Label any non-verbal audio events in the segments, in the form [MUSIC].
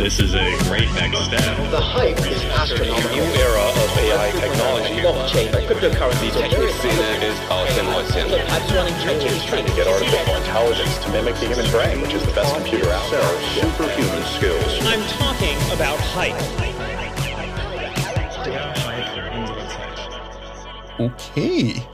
This is a great next step. The hype is astronomical. new era of AI technology. Blockchain, cryptocurrency, is I'm running changes trying to Get artificial intelligence to mimic the human brain, which is the best computer out there. Superhuman skills. I'm talking about hype. Okay.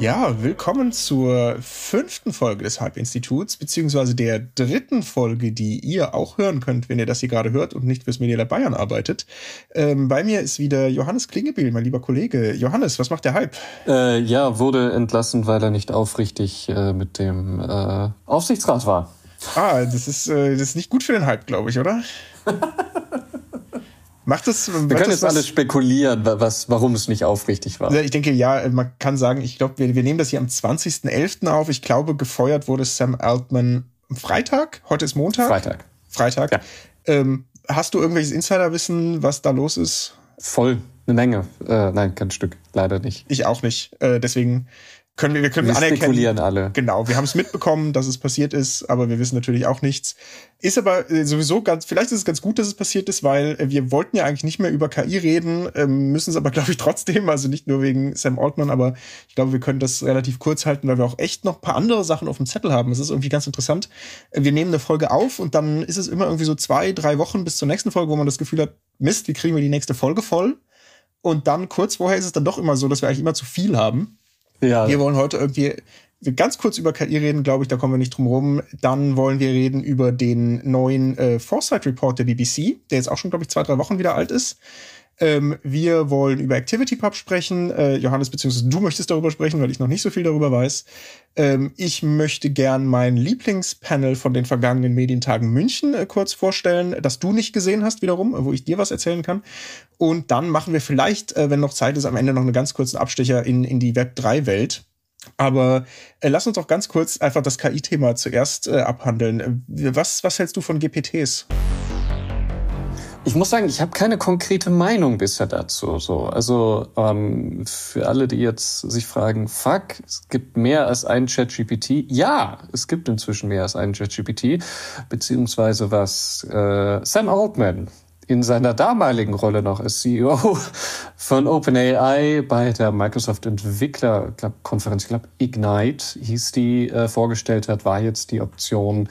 Ja, willkommen zur fünften Folge des Hype-Instituts, beziehungsweise der dritten Folge, die ihr auch hören könnt, wenn ihr das hier gerade hört und nicht fürs Media Bayern arbeitet. Ähm, bei mir ist wieder Johannes Klingebiel, mein lieber Kollege. Johannes, was macht der Hype? Äh, ja, wurde entlassen, weil er nicht aufrichtig äh, mit dem äh, Aufsichtsrat war. Ah, das ist, äh, das ist nicht gut für den Hype, glaube ich, oder? [LAUGHS] Macht das, Wir können jetzt alle spekulieren, wa- was, warum es nicht aufrichtig war. Ich denke, ja, man kann sagen, ich glaube, wir, wir nehmen das hier am 20.11. auf. Ich glaube, gefeuert wurde Sam Altman am Freitag. Heute ist Montag. Freitag. Freitag. Ja. Ähm, hast du irgendwelches Insiderwissen, was da los ist? Voll, eine Menge. Äh, nein, kein Stück, leider nicht. Ich auch nicht. Äh, deswegen können wir, wir können Wir anerkennen. spekulieren alle. Genau, wir haben es mitbekommen, dass es passiert ist, aber wir wissen natürlich auch nichts. Ist aber äh, sowieso ganz, vielleicht ist es ganz gut, dass es passiert ist, weil äh, wir wollten ja eigentlich nicht mehr über KI reden, ähm, müssen es aber, [LAUGHS] glaube ich, trotzdem, also nicht nur wegen Sam Altman, aber ich glaube, wir können das relativ kurz halten, weil wir auch echt noch ein paar andere Sachen auf dem Zettel haben. Das ist irgendwie ganz interessant. Äh, Wir nehmen eine Folge auf und dann ist es immer irgendwie so zwei, drei Wochen bis zur nächsten Folge, wo man das Gefühl hat, Mist, wie kriegen wir die nächste Folge voll? Und dann kurz vorher ist es dann doch immer so, dass wir eigentlich immer zu viel haben. Ja, Wir wollen heute irgendwie ganz kurz über KI reden, glaube ich, da kommen wir nicht drum rum. Dann wollen wir reden über den neuen äh, Foresight Report der BBC, der jetzt auch schon, glaube ich, zwei, drei Wochen wieder alt ist. Ähm, wir wollen über ActivityPub sprechen. Äh, Johannes, beziehungsweise du möchtest darüber sprechen, weil ich noch nicht so viel darüber weiß. Ähm, ich möchte gern mein Lieblingspanel von den vergangenen Medientagen München äh, kurz vorstellen, das du nicht gesehen hast wiederum, äh, wo ich dir was erzählen kann. Und dann machen wir vielleicht, äh, wenn noch Zeit ist, am Ende noch einen ganz kurzen Abstecher in, in die Web3-Welt. Aber äh, lass uns doch ganz kurz einfach das KI-Thema zuerst äh, abhandeln. Äh, Was, was hältst du von GPTs? Ich muss sagen, ich habe keine konkrete Meinung bisher dazu. So, also ähm, für alle, die jetzt sich fragen, fuck, es gibt mehr als einen ChatGPT. Ja, es gibt inzwischen mehr als einen ChatGPT, beziehungsweise was äh, Sam Altman in seiner damaligen Rolle noch als CEO [LAUGHS] von OpenAI bei der Microsoft Entwicklerkonferenz, ich glaube Ignite hieß die, äh, vorgestellt hat, war jetzt die Option,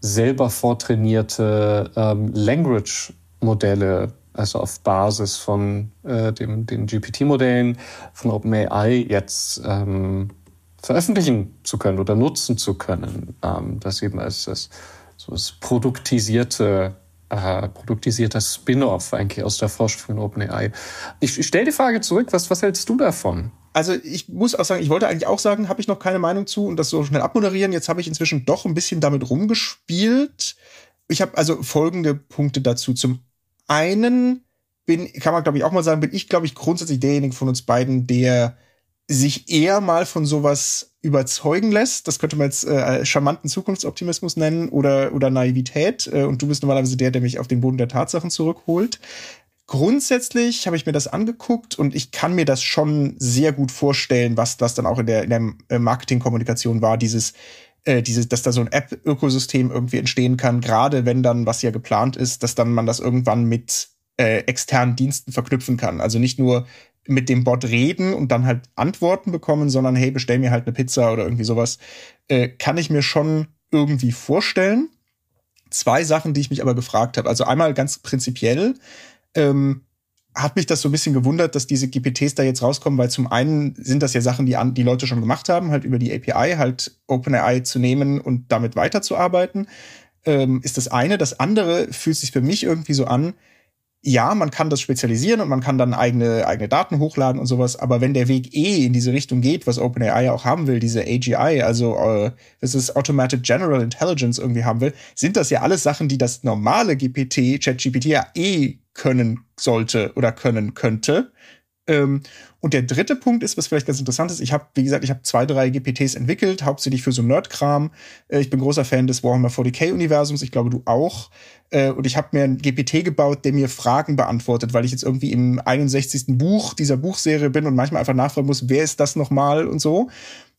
selber vortrainierte ähm, Language Modelle, also auf Basis von äh, dem, den GPT-Modellen von OpenAI jetzt ähm, veröffentlichen zu können oder nutzen zu können. Ähm, das eben als das, so das produktisierte, äh, produktisierter Spin-off eigentlich aus der Forschung von OpenAI. Ich, ich stelle die Frage zurück, was, was hältst du davon? Also ich muss auch sagen, ich wollte eigentlich auch sagen, habe ich noch keine Meinung zu und das so schnell abmoderieren. Jetzt habe ich inzwischen doch ein bisschen damit rumgespielt. Ich habe also folgende Punkte dazu. Zum einen bin, kann man glaube ich auch mal sagen, bin ich glaube ich grundsätzlich derjenige von uns beiden, der sich eher mal von sowas überzeugen lässt. Das könnte man jetzt äh, charmanten Zukunftsoptimismus nennen oder, oder Naivität. Äh, und du bist normalerweise der, der mich auf den Boden der Tatsachen zurückholt. Grundsätzlich habe ich mir das angeguckt und ich kann mir das schon sehr gut vorstellen, was das dann auch in der, in der äh, Marketingkommunikation war, dieses, äh, dieses, dass da so ein App-Ökosystem irgendwie entstehen kann, gerade wenn dann, was ja geplant ist, dass dann man das irgendwann mit äh, externen Diensten verknüpfen kann. Also nicht nur mit dem Bot reden und dann halt Antworten bekommen, sondern hey, bestell mir halt eine Pizza oder irgendwie sowas, äh, kann ich mir schon irgendwie vorstellen. Zwei Sachen, die ich mich aber gefragt habe. Also einmal ganz prinzipiell, ähm, hat mich das so ein bisschen gewundert, dass diese GPTs da jetzt rauskommen, weil zum einen sind das ja Sachen, die an, die Leute schon gemacht haben, halt über die API, halt OpenAI zu nehmen und damit weiterzuarbeiten, ähm, ist das eine. Das andere fühlt sich für mich irgendwie so an, ja, man kann das spezialisieren und man kann dann eigene, eigene Daten hochladen und sowas, aber wenn der Weg eh in diese Richtung geht, was OpenAI ja auch haben will, diese AGI, also äh, das ist Automated General Intelligence irgendwie haben will, sind das ja alles Sachen, die das normale GPT, ChatGPT ja eh können sollte oder können könnte. Ähm, und der dritte Punkt ist, was vielleicht ganz interessant ist, ich habe, wie gesagt, ich habe zwei, drei GPTs entwickelt, hauptsächlich für so Nerd-Kram. Äh, ich bin großer Fan des Warhammer 40k-Universums, ich glaube, du auch. Äh, und ich habe mir ein GPT gebaut, der mir Fragen beantwortet, weil ich jetzt irgendwie im 61. Buch dieser Buchserie bin und manchmal einfach nachfragen muss, wer ist das nochmal und so.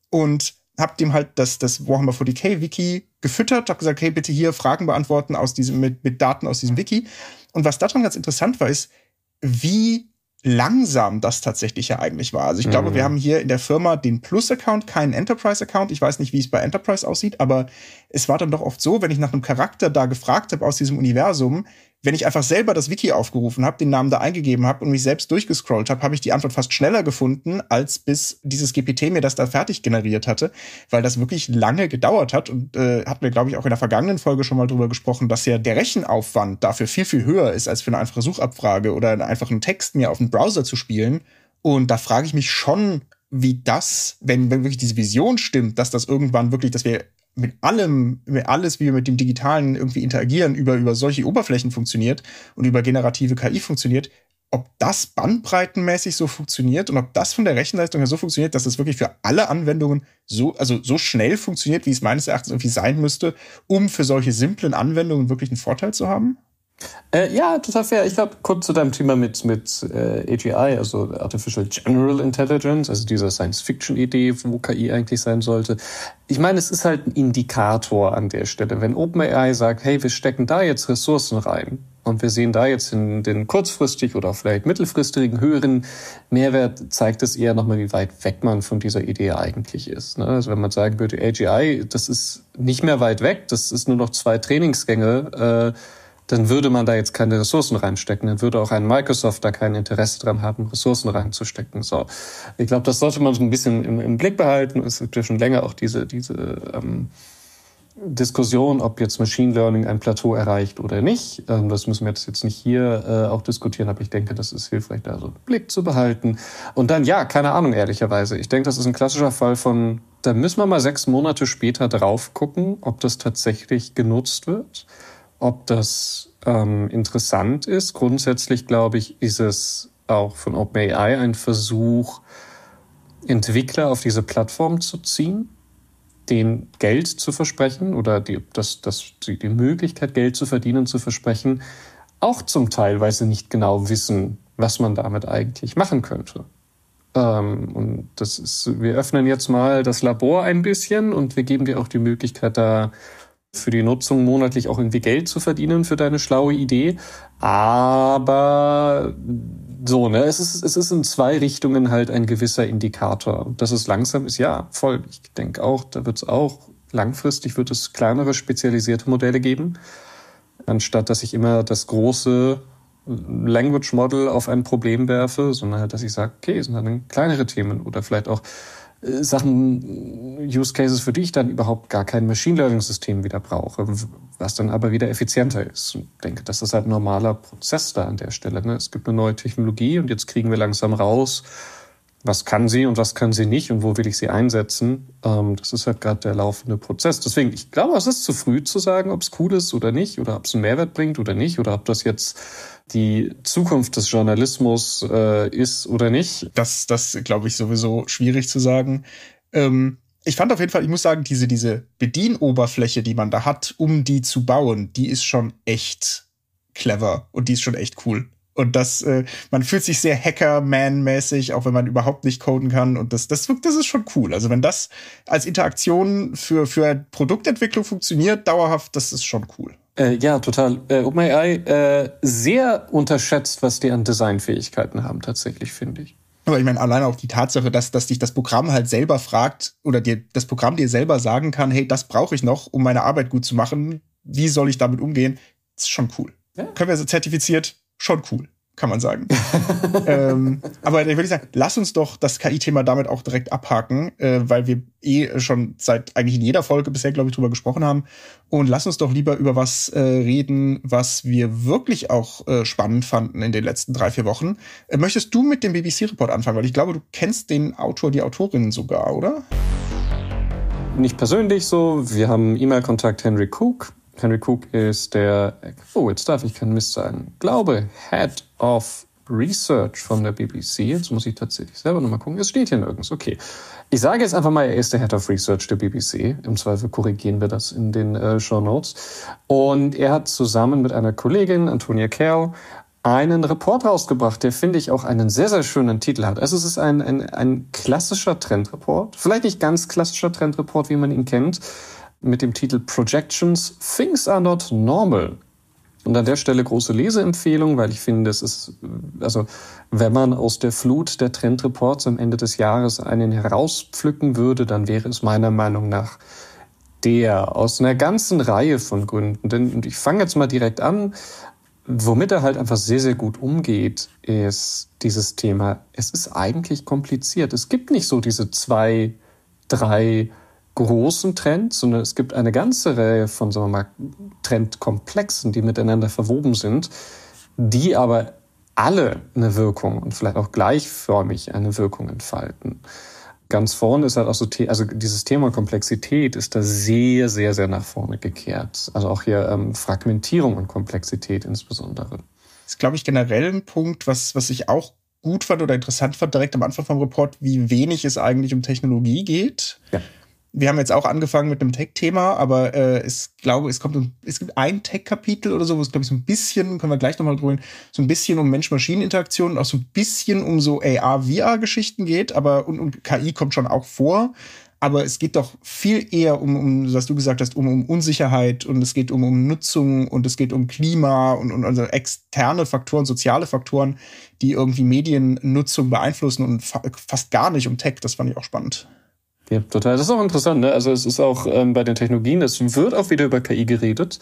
Und hab dem halt das, das Warhammer 40k Wiki gefüttert, hab gesagt, hey, bitte hier Fragen beantworten aus diesem, mit, mit Daten aus diesem Wiki. Und was daran ganz interessant war, ist, wie langsam das tatsächlich ja eigentlich war. Also ich glaube, Mhm. wir haben hier in der Firma den Plus-Account, keinen Enterprise-Account. Ich weiß nicht, wie es bei Enterprise aussieht, aber es war dann doch oft so, wenn ich nach einem Charakter da gefragt habe aus diesem Universum, wenn ich einfach selber das Wiki aufgerufen habe, den Namen da eingegeben habe und mich selbst durchgescrollt habe, habe ich die Antwort fast schneller gefunden, als bis dieses GPT mir das da fertig generiert hatte, weil das wirklich lange gedauert hat. Und äh, hatten wir, glaube ich, auch in der vergangenen Folge schon mal drüber gesprochen, dass ja der Rechenaufwand dafür viel, viel höher ist, als für eine einfache Suchabfrage oder einen einfachen Text mir auf dem Browser zu spielen. Und da frage ich mich schon, wie das, wenn, wenn wirklich diese Vision stimmt, dass das irgendwann wirklich, dass wir mit allem, mit alles, wie wir mit dem Digitalen irgendwie interagieren, über, über solche Oberflächen funktioniert und über generative KI funktioniert, ob das bandbreitenmäßig so funktioniert und ob das von der Rechenleistung her so funktioniert, dass es wirklich für alle Anwendungen so, also so schnell funktioniert, wie es meines Erachtens irgendwie sein müsste, um für solche simplen Anwendungen wirklich einen Vorteil zu haben? Äh, ja, total fair. Ich glaube, kurz zu deinem Thema mit, mit äh, AGI, also Artificial General Intelligence, also dieser Science-Fiction-Idee, wo KI eigentlich sein sollte. Ich meine, es ist halt ein Indikator an der Stelle. Wenn OpenAI sagt, hey, wir stecken da jetzt Ressourcen rein und wir sehen da jetzt in den kurzfristig oder vielleicht mittelfristigen höheren Mehrwert, zeigt es eher nochmal, wie weit weg man von dieser Idee eigentlich ist. Ne? Also wenn man sagen würde, AGI, das ist nicht mehr weit weg, das ist nur noch zwei Trainingsgänge, äh, dann würde man da jetzt keine Ressourcen reinstecken. Dann würde auch ein Microsoft da kein Interesse dran haben, Ressourcen reinzustecken. So, ich glaube, das sollte man so ein bisschen im, im Blick behalten. Es gibt ja schon länger auch diese diese ähm, Diskussion, ob jetzt Machine Learning ein Plateau erreicht oder nicht. Ähm, das müssen wir jetzt nicht hier äh, auch diskutieren, aber ich denke, das ist hilfreich, da so einen Blick zu behalten. Und dann, ja, keine Ahnung, ehrlicherweise. Ich denke, das ist ein klassischer Fall von, da müssen wir mal sechs Monate später drauf gucken, ob das tatsächlich genutzt wird ob das ähm, interessant ist. Grundsätzlich, glaube ich, ist es auch von OpenAI ein Versuch, Entwickler auf diese Plattform zu ziehen, denen Geld zu versprechen oder die, das, das, die, die Möglichkeit, Geld zu verdienen, zu versprechen, auch zum Teil, weil sie nicht genau wissen, was man damit eigentlich machen könnte. Ähm, und das ist, wir öffnen jetzt mal das Labor ein bisschen und wir geben dir auch die Möglichkeit, da für die Nutzung monatlich auch irgendwie Geld zu verdienen für deine schlaue Idee. Aber so, ne, es ist, es ist in zwei Richtungen halt ein gewisser Indikator. Dass es langsam ist, ja, voll. Ich denke auch, da wird es auch langfristig wird es kleinere spezialisierte Modelle geben, anstatt dass ich immer das große Language Model auf ein Problem werfe, sondern halt, dass ich sage, okay, es sind dann kleinere Themen oder vielleicht auch Sachen, Use Cases, für die ich dann überhaupt gar kein Machine Learning System wieder brauche, was dann aber wieder effizienter ist. Ich denke, das ist halt ein normaler Prozess da an der Stelle. Ne? Es gibt eine neue Technologie und jetzt kriegen wir langsam raus, was kann sie und was kann sie nicht und wo will ich sie einsetzen. Ähm, das ist halt gerade der laufende Prozess. Deswegen, ich glaube, es ist zu früh zu sagen, ob es cool ist oder nicht oder ob es einen Mehrwert bringt oder nicht oder ob das jetzt die Zukunft des Journalismus äh, ist oder nicht. Das, das glaube ich sowieso schwierig zu sagen. Ähm, ich fand auf jeden Fall, ich muss sagen, diese, diese Bedienoberfläche, die man da hat, um die zu bauen, die ist schon echt clever und die ist schon echt cool. Und das, äh, man fühlt sich sehr Hacker-Man-mäßig, auch wenn man überhaupt nicht coden kann. Und das, das, das ist schon cool. Also wenn das als Interaktion für, für Produktentwicklung funktioniert, dauerhaft, das ist schon cool. Äh, ja, total. Äh, OpenAI äh, sehr unterschätzt, was die an Designfähigkeiten haben, tatsächlich, finde ich. Aber ich meine, alleine auch die Tatsache, dass, dass dich das Programm halt selber fragt oder dir das Programm dir selber sagen kann, hey, das brauche ich noch, um meine Arbeit gut zu machen. Wie soll ich damit umgehen? ist schon cool. Ja. Können wir so zertifiziert? Schon cool, kann man sagen. [LAUGHS] ähm, aber ich würde sagen, lass uns doch das KI-Thema damit auch direkt abhaken, äh, weil wir eh schon seit eigentlich in jeder Folge bisher, glaube ich, drüber gesprochen haben. Und lass uns doch lieber über was äh, reden, was wir wirklich auch äh, spannend fanden in den letzten drei, vier Wochen. Äh, möchtest du mit dem BBC-Report anfangen? Weil ich glaube, du kennst den Autor, die Autorin sogar, oder? Nicht persönlich so. Wir haben E-Mail-Kontakt Henry Cook. Henry Cook ist der, oh, jetzt darf ich keinen Mist sagen, glaube, Head of Research von der BBC. Jetzt muss ich tatsächlich selber nochmal gucken. Es steht hier nirgends. Okay. Ich sage jetzt einfach mal, er ist der Head of Research der BBC. Im Zweifel korrigieren wir das in den äh, Show Notes. Und er hat zusammen mit einer Kollegin, Antonia Kerr, einen Report rausgebracht, der finde ich auch einen sehr, sehr schönen Titel hat. Also es ist ein, ein, ein klassischer Trendreport, vielleicht nicht ganz klassischer Trendreport, wie man ihn kennt, mit dem Titel Projections Things Are Not Normal. Und an der Stelle große Leseempfehlung, weil ich finde, es ist, also wenn man aus der Flut der Trendreports am Ende des Jahres einen herauspflücken würde, dann wäre es meiner Meinung nach der aus einer ganzen Reihe von Gründen. Denn ich fange jetzt mal direkt an. Womit er halt einfach sehr, sehr gut umgeht, ist dieses Thema. Es ist eigentlich kompliziert. Es gibt nicht so diese zwei, drei großen Trends, sondern es gibt eine ganze Reihe von, sagen wir mal, Trendkomplexen, die miteinander verwoben sind, die aber alle eine Wirkung und vielleicht auch gleichförmig eine Wirkung entfalten ganz vorne ist halt auch so, also dieses Thema Komplexität ist da sehr, sehr, sehr nach vorne gekehrt. Also auch hier ähm, Fragmentierung und Komplexität insbesondere. Das ist, glaube ich, generell ein Punkt, was, was ich auch gut fand oder interessant fand, direkt am Anfang vom Report, wie wenig es eigentlich um Technologie geht. Ja wir haben jetzt auch angefangen mit einem Tech-Thema, aber äh, ich glaube, es kommt, es gibt ein Tech-Kapitel oder so, wo es glaube ich so ein bisschen, können wir gleich nochmal drüber, so ein bisschen um Mensch-Maschinen-Interaktion und auch so ein bisschen um so AR-VR-Geschichten geht, aber und, und KI kommt schon auch vor. Aber es geht doch viel eher um, um was du gesagt hast, um, um Unsicherheit und es geht um, um Nutzung und es geht um Klima und, und also externe Faktoren, soziale Faktoren, die irgendwie Mediennutzung beeinflussen und fa fast gar nicht um Tech. Das fand ich auch spannend. Ja, total. Das ist auch interessant. Ne? Also es ist auch ähm, bei den Technologien, es wird auch wieder über KI geredet.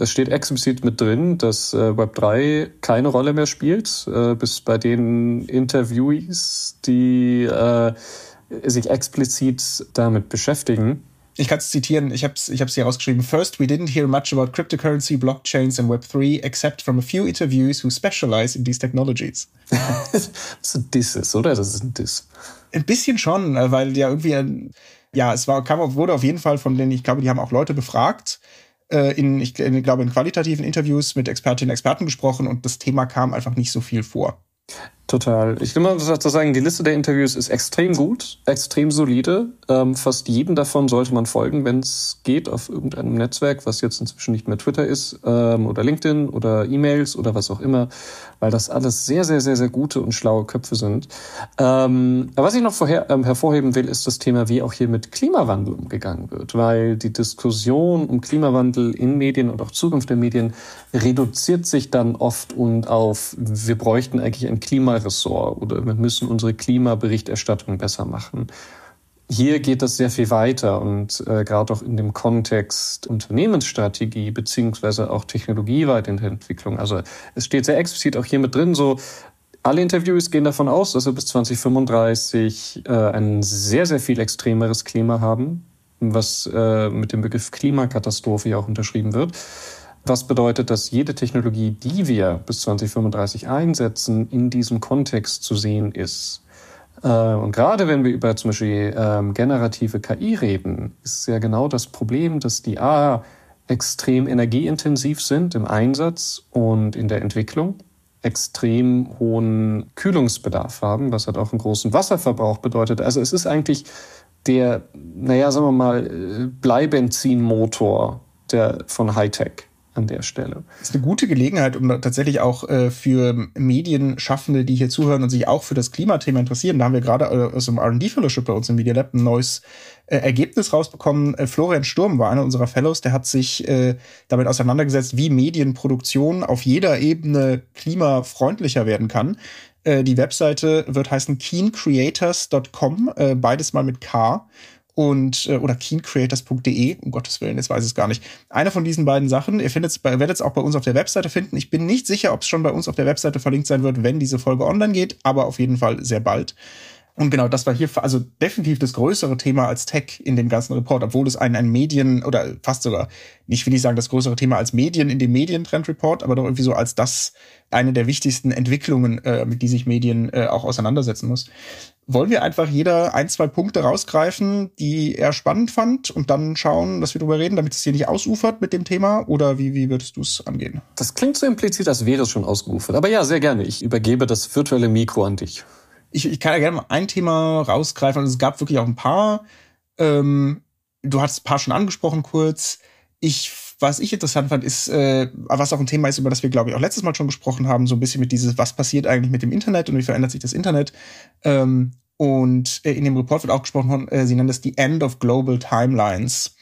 Es steht explizit mit drin, dass äh, Web3 keine Rolle mehr spielt, äh, bis bei den Interviewees, die äh, sich explizit damit beschäftigen. Ich kann es zitieren, ich habe es ich hab's hier rausgeschrieben. First, we didn't hear much about cryptocurrency, blockchains and Web3, except from a few interviews who specialize in these technologies. [LAUGHS] das ist ein Diss ist, oder? Das ist ein Diss. Ein bisschen schon, äh, weil ja irgendwie, ja, es war, kam, wurde auf jeden Fall von denen, ich glaube, die haben auch Leute befragt, äh, in, ich glaube, in qualitativen Interviews mit Expertinnen und Experten gesprochen und das Thema kam einfach nicht so viel vor. Total. Ich will mal dazu sagen, die Liste der Interviews ist extrem gut, extrem solide. Ähm, fast jeden davon sollte man folgen, wenn es geht, auf irgendeinem Netzwerk, was jetzt inzwischen nicht mehr Twitter ist, ähm, oder LinkedIn oder E-Mails oder was auch immer, weil das alles sehr, sehr, sehr, sehr gute und schlaue Köpfe sind. Ähm, was ich noch vorher, ähm, hervorheben will, ist das Thema, wie auch hier mit Klimawandel umgegangen wird, weil die Diskussion um Klimawandel in Medien und auch Zukunft der Medien reduziert sich dann oft und auf, wir bräuchten eigentlich ein Klima Klimaressort oder wir müssen unsere Klimaberichterstattung besser machen. Hier geht das sehr viel weiter und äh, gerade auch in dem Kontext Unternehmensstrategie beziehungsweise auch Technologieweiterentwicklung. Also es steht sehr explizit auch hier mit drin, so alle Interviews gehen davon aus, dass wir bis 2035 äh, ein sehr, sehr viel extremeres Klima haben, was äh, mit dem Begriff Klimakatastrophe ja auch unterschrieben wird. Was bedeutet, dass jede Technologie, die wir bis 2035 einsetzen, in diesem Kontext zu sehen ist. Äh, und gerade wenn wir über zum Beispiel ähm, generative KI reden, ist ja genau das Problem, dass die A extrem energieintensiv sind im Einsatz und in der Entwicklung, extrem hohen Kühlungsbedarf haben, was halt auch einen großen Wasserverbrauch bedeutet. Also es ist eigentlich der, naja, sagen wir mal, äh, Bleibenzinmotor der, von Hightech an der Stelle. Das ist eine gute Gelegenheit, um tatsächlich auch äh, für Medienschaffende, die hier zuhören und sich auch für das Klimathema interessieren. Da haben wir gerade äh, aus dem R&D Fellowship bei uns im Media Lab ein neues äh, Ergebnis rausbekommen. Florian Sturm war einer unserer Fellows, der hat sich damit auseinandergesetzt, wie Medienproduktion auf jeder Ebene klimafreundlicher werden kann. Die Webseite wird heißen keencreators.com, beides mal mit K und äh, oder keencreators.de, um Gottes Willen, jetzt weiß ich es gar nicht. Eine von diesen beiden Sachen, ihr findet es werdet es auch bei uns auf der Webseite finden. Ich bin nicht sicher, ob es schon bei uns auf der Webseite verlinkt sein wird, wenn diese Folge online geht, aber auf jeden Fall sehr bald. Und genau, das war hier also definitiv das größere Thema als Tech in dem ganzen Report, obwohl es ein, ein Medien oder fast sogar, nicht will ich sagen, das größere Thema als Medien in dem Medientrend-Report, aber doch irgendwie so als das eine der wichtigsten Entwicklungen, äh, mit die sich Medien äh, auch auseinandersetzen muss. Wollen wir einfach jeder ein, zwei Punkte rausgreifen, die er spannend fand und dann schauen, dass wir drüber reden, damit es hier nicht ausufert mit dem Thema? Oder wie, wie würdest du es angehen? Das klingt so implizit, als wäre es schon ausgeufert. Aber ja, sehr gerne. Ich übergebe das virtuelle Mikro an dich ich, ich kann ja gerne mal ein Thema rausgreifen. Also es gab wirklich auch ein paar. Ähm, du hast ein paar schon angesprochen kurz. Ich was ich interessant fand, ist, äh, was auch ein Thema ist, über das wir, glaube ich, auch letztes Mal schon gesprochen haben, so ein bisschen mit dieses, was passiert eigentlich mit dem Internet und wie verändert sich das Internet. Ähm, und äh, in dem Report wird auch gesprochen, äh, sie nennen das die End of Global Timelines,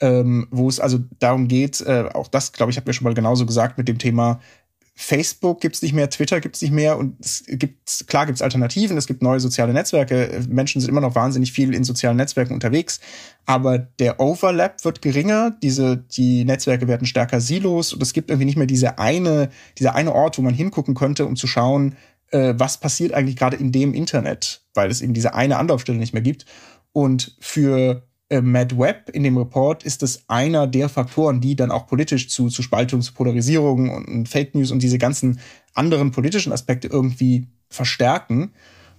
ähm, wo es also darum geht, äh, auch das, glaube ich, habt ihr schon mal genauso gesagt mit dem Thema, Facebook gibt's nicht mehr, Twitter gibt's nicht mehr und es gibt, klar gibt's Alternativen, es gibt neue soziale Netzwerke, Menschen sind immer noch wahnsinnig viel in sozialen Netzwerken unterwegs, aber der Overlap wird geringer, diese, die Netzwerke werden stärker Silos und es gibt irgendwie nicht mehr diese eine, dieser eine Ort, wo man hingucken könnte, um zu schauen, äh, was passiert eigentlich gerade in dem Internet, weil es eben diese eine Anlaufstelle nicht mehr gibt. Und für äh, Matt Webb in dem Report ist es einer der Faktoren, die dann auch politisch zu, zu Spaltung, zu Polarisierung und Fake News und diese ganzen anderen politischen Aspekte irgendwie verstärken.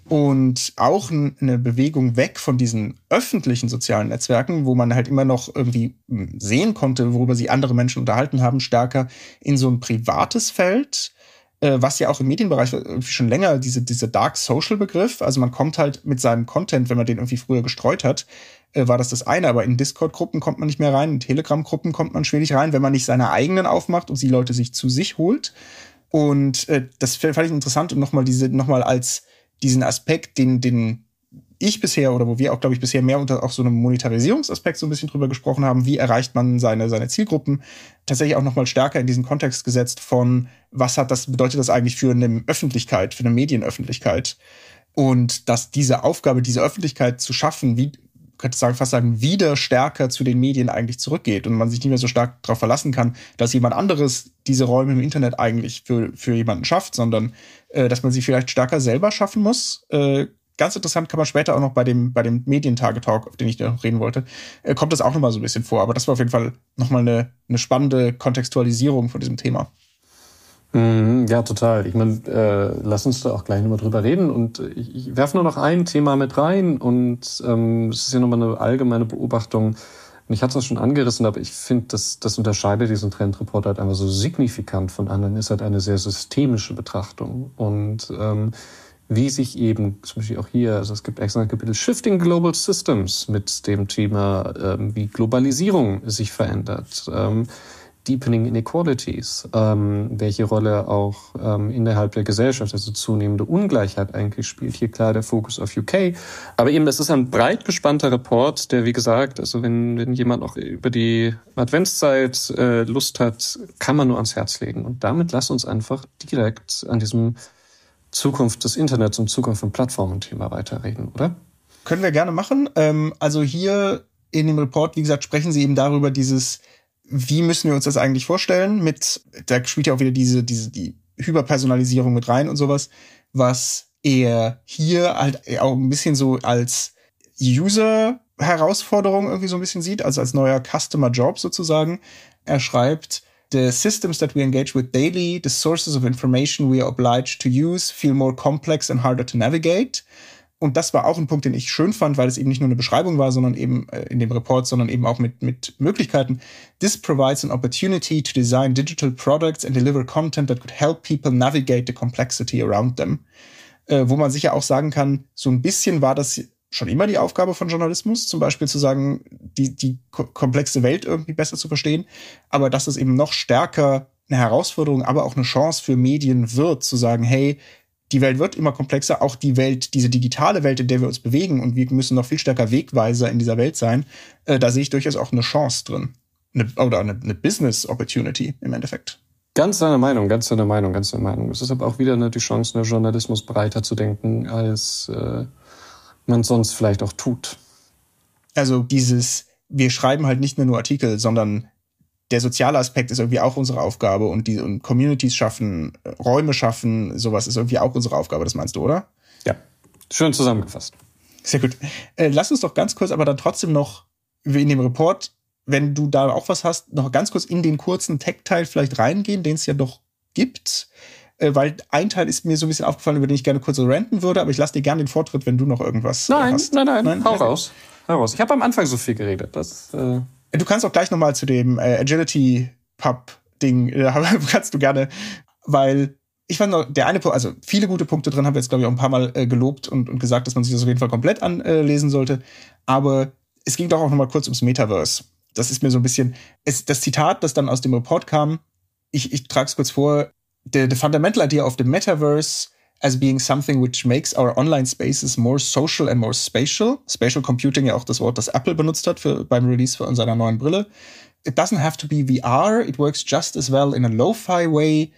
Und auch eine Bewegung weg von diesen öffentlichen sozialen Netzwerken, wo man halt immer noch irgendwie hm, sehen konnte, worüber sie andere Menschen unterhalten haben, stärker in so ein privates Feld, äh, was ja auch im Medienbereich schon länger diese, diese Dark Social Begriff, also man kommt halt mit seinem Content, wenn man den irgendwie früher gestreut hat, äh, war das das eine, aber in Discord-Gruppen kommt man nicht mehr rein, in Telegram-Gruppen kommt man schwierig rein, wenn man nicht seine eigenen aufmacht und die Leute sich zu sich holt. Und äh, das fand ich interessant und nochmal diese, nochmal als diesen Aspekt, den, den ich bisher oder wo wir auch, glaube ich, bisher mehr unter auch so einem Monetarisierungsaspekt so ein bisschen drüber gesprochen haben, wie erreicht man seine, seine Zielgruppen, tatsächlich auch nochmal stärker in diesen Kontext gesetzt von, was hat das, bedeutet das eigentlich für eine Öffentlichkeit, für eine Medienöffentlichkeit? Und dass diese Aufgabe, diese Öffentlichkeit zu schaffen, wie, könnte sagen, fast sagen, wieder stärker zu den Medien eigentlich zurückgeht und man sich nicht mehr so stark darauf verlassen kann, dass jemand anderes diese Räume im Internet eigentlich für, für jemanden schafft, sondern äh, dass man sie vielleicht stärker selber schaffen muss. Äh, ganz interessant kann man später auch noch bei dem, bei dem Medientage-Talk, auf den ich noch reden wollte, äh, kommt das auch nochmal so ein bisschen vor. Aber das war auf jeden Fall nochmal eine, eine spannende Kontextualisierung von diesem Thema. Mhm, ja, total. Ich meine, äh, lass uns da auch gleich nochmal drüber reden. Und ich, ich werfe nur noch ein Thema mit rein. Und ähm, es ist ja nochmal eine allgemeine Beobachtung. Und ich hatte es schon angerissen, aber ich finde, das, das unterscheidet diesen Trendreport halt einfach so signifikant von anderen, ist halt eine sehr systemische Betrachtung. Und ähm, wie sich eben, zum Beispiel auch hier, also es gibt extra ein Kapitel Shifting Global Systems mit dem Thema, ähm, wie Globalisierung sich verändert. Ähm, Deepening Inequalities, ähm, welche Rolle auch ähm, innerhalb der Gesellschaft, also zunehmende Ungleichheit eigentlich spielt. Hier klar der Fokus auf UK. Aber eben, das ist ein breit gespannter Report, der, wie gesagt, also wenn, wenn jemand noch über die Adventszeit äh, Lust hat, kann man nur ans Herz legen. Und damit lass uns einfach direkt an diesem Zukunft des Internets und Zukunft von Plattformen-Thema weiterreden, oder? Können wir gerne machen. Ähm, also hier in dem Report, wie gesagt, sprechen Sie eben darüber, dieses wie müssen wir uns das eigentlich vorstellen? Mit, da spielt ja auch wieder diese, diese, die Hyperpersonalisierung mit rein und sowas, was er hier halt auch ein bisschen so als User-Herausforderung irgendwie so ein bisschen sieht, also als neuer Customer Job sozusagen. Er schreibt, The systems that we engage with daily, the sources of information we are obliged to use, feel more complex and harder to navigate. Und das war auch ein Punkt, den ich schön fand, weil es eben nicht nur eine Beschreibung war, sondern eben äh, in dem Report, sondern eben auch mit, mit Möglichkeiten. This provides an opportunity to design digital products and deliver content that could help people navigate the complexity around them. Äh, wo man sicher auch sagen kann, so ein bisschen war das schon immer die Aufgabe von Journalismus, zum Beispiel zu sagen, die, die komplexe Welt irgendwie besser zu verstehen, aber dass es eben noch stärker eine Herausforderung, aber auch eine Chance für Medien wird, zu sagen, hey, die Welt wird immer komplexer, auch die Welt, diese digitale Welt, in der wir uns bewegen und wir müssen noch viel stärker Wegweiser in dieser Welt sein, äh, da sehe ich durchaus auch eine Chance drin. Eine, oder eine, eine Business Opportunity im Endeffekt. Ganz deine Meinung, ganz deine Meinung, ganz deine Meinung. Es ist aber auch wieder die Chance, eine Journalismus breiter zu denken, als äh, man sonst vielleicht auch tut. Also dieses, wir schreiben halt nicht mehr nur Artikel, sondern der soziale Aspekt ist irgendwie auch unsere Aufgabe und die und Communities schaffen, Räume schaffen, sowas ist irgendwie auch unsere Aufgabe, das meinst du, oder? Ja. Schön zusammengefasst. Sehr gut. Äh, lass uns doch ganz kurz, aber dann trotzdem noch wie in dem Report, wenn du da auch was hast, noch ganz kurz in den kurzen Tech-Teil vielleicht reingehen, den es ja doch gibt. Äh, weil ein Teil ist mir so ein bisschen aufgefallen, über den ich gerne kurz so ranten würde, aber ich lasse dir gerne den Vortritt, wenn du noch irgendwas nein, hast. Nein, nein, nein, hau raus. Hau raus. Ich habe am Anfang so viel geredet. Das, äh Du kannst auch gleich noch mal zu dem äh, Agility Pub Ding, äh, [LAUGHS] kannst du gerne, weil ich fand noch, der eine Punkt, also viele gute Punkte drin, haben wir jetzt glaube ich auch ein paar Mal äh, gelobt und, und gesagt, dass man sich das auf jeden Fall komplett anlesen sollte. Aber es ging doch auch noch mal kurz ums Metaverse. das ist mir so ein bisschen, es, das Zitat, das dann aus dem Report kam, ich, ich trage es kurz vor, the, the fundamental idea of the metaverse as being something which makes our online spaces more social and more spatial. Spatial Computing ja auch das Wort, das Apple benutzt hat für, beim Release von seiner neuen Brille. It doesn't have to be VR. It works just as well in a lo-fi way.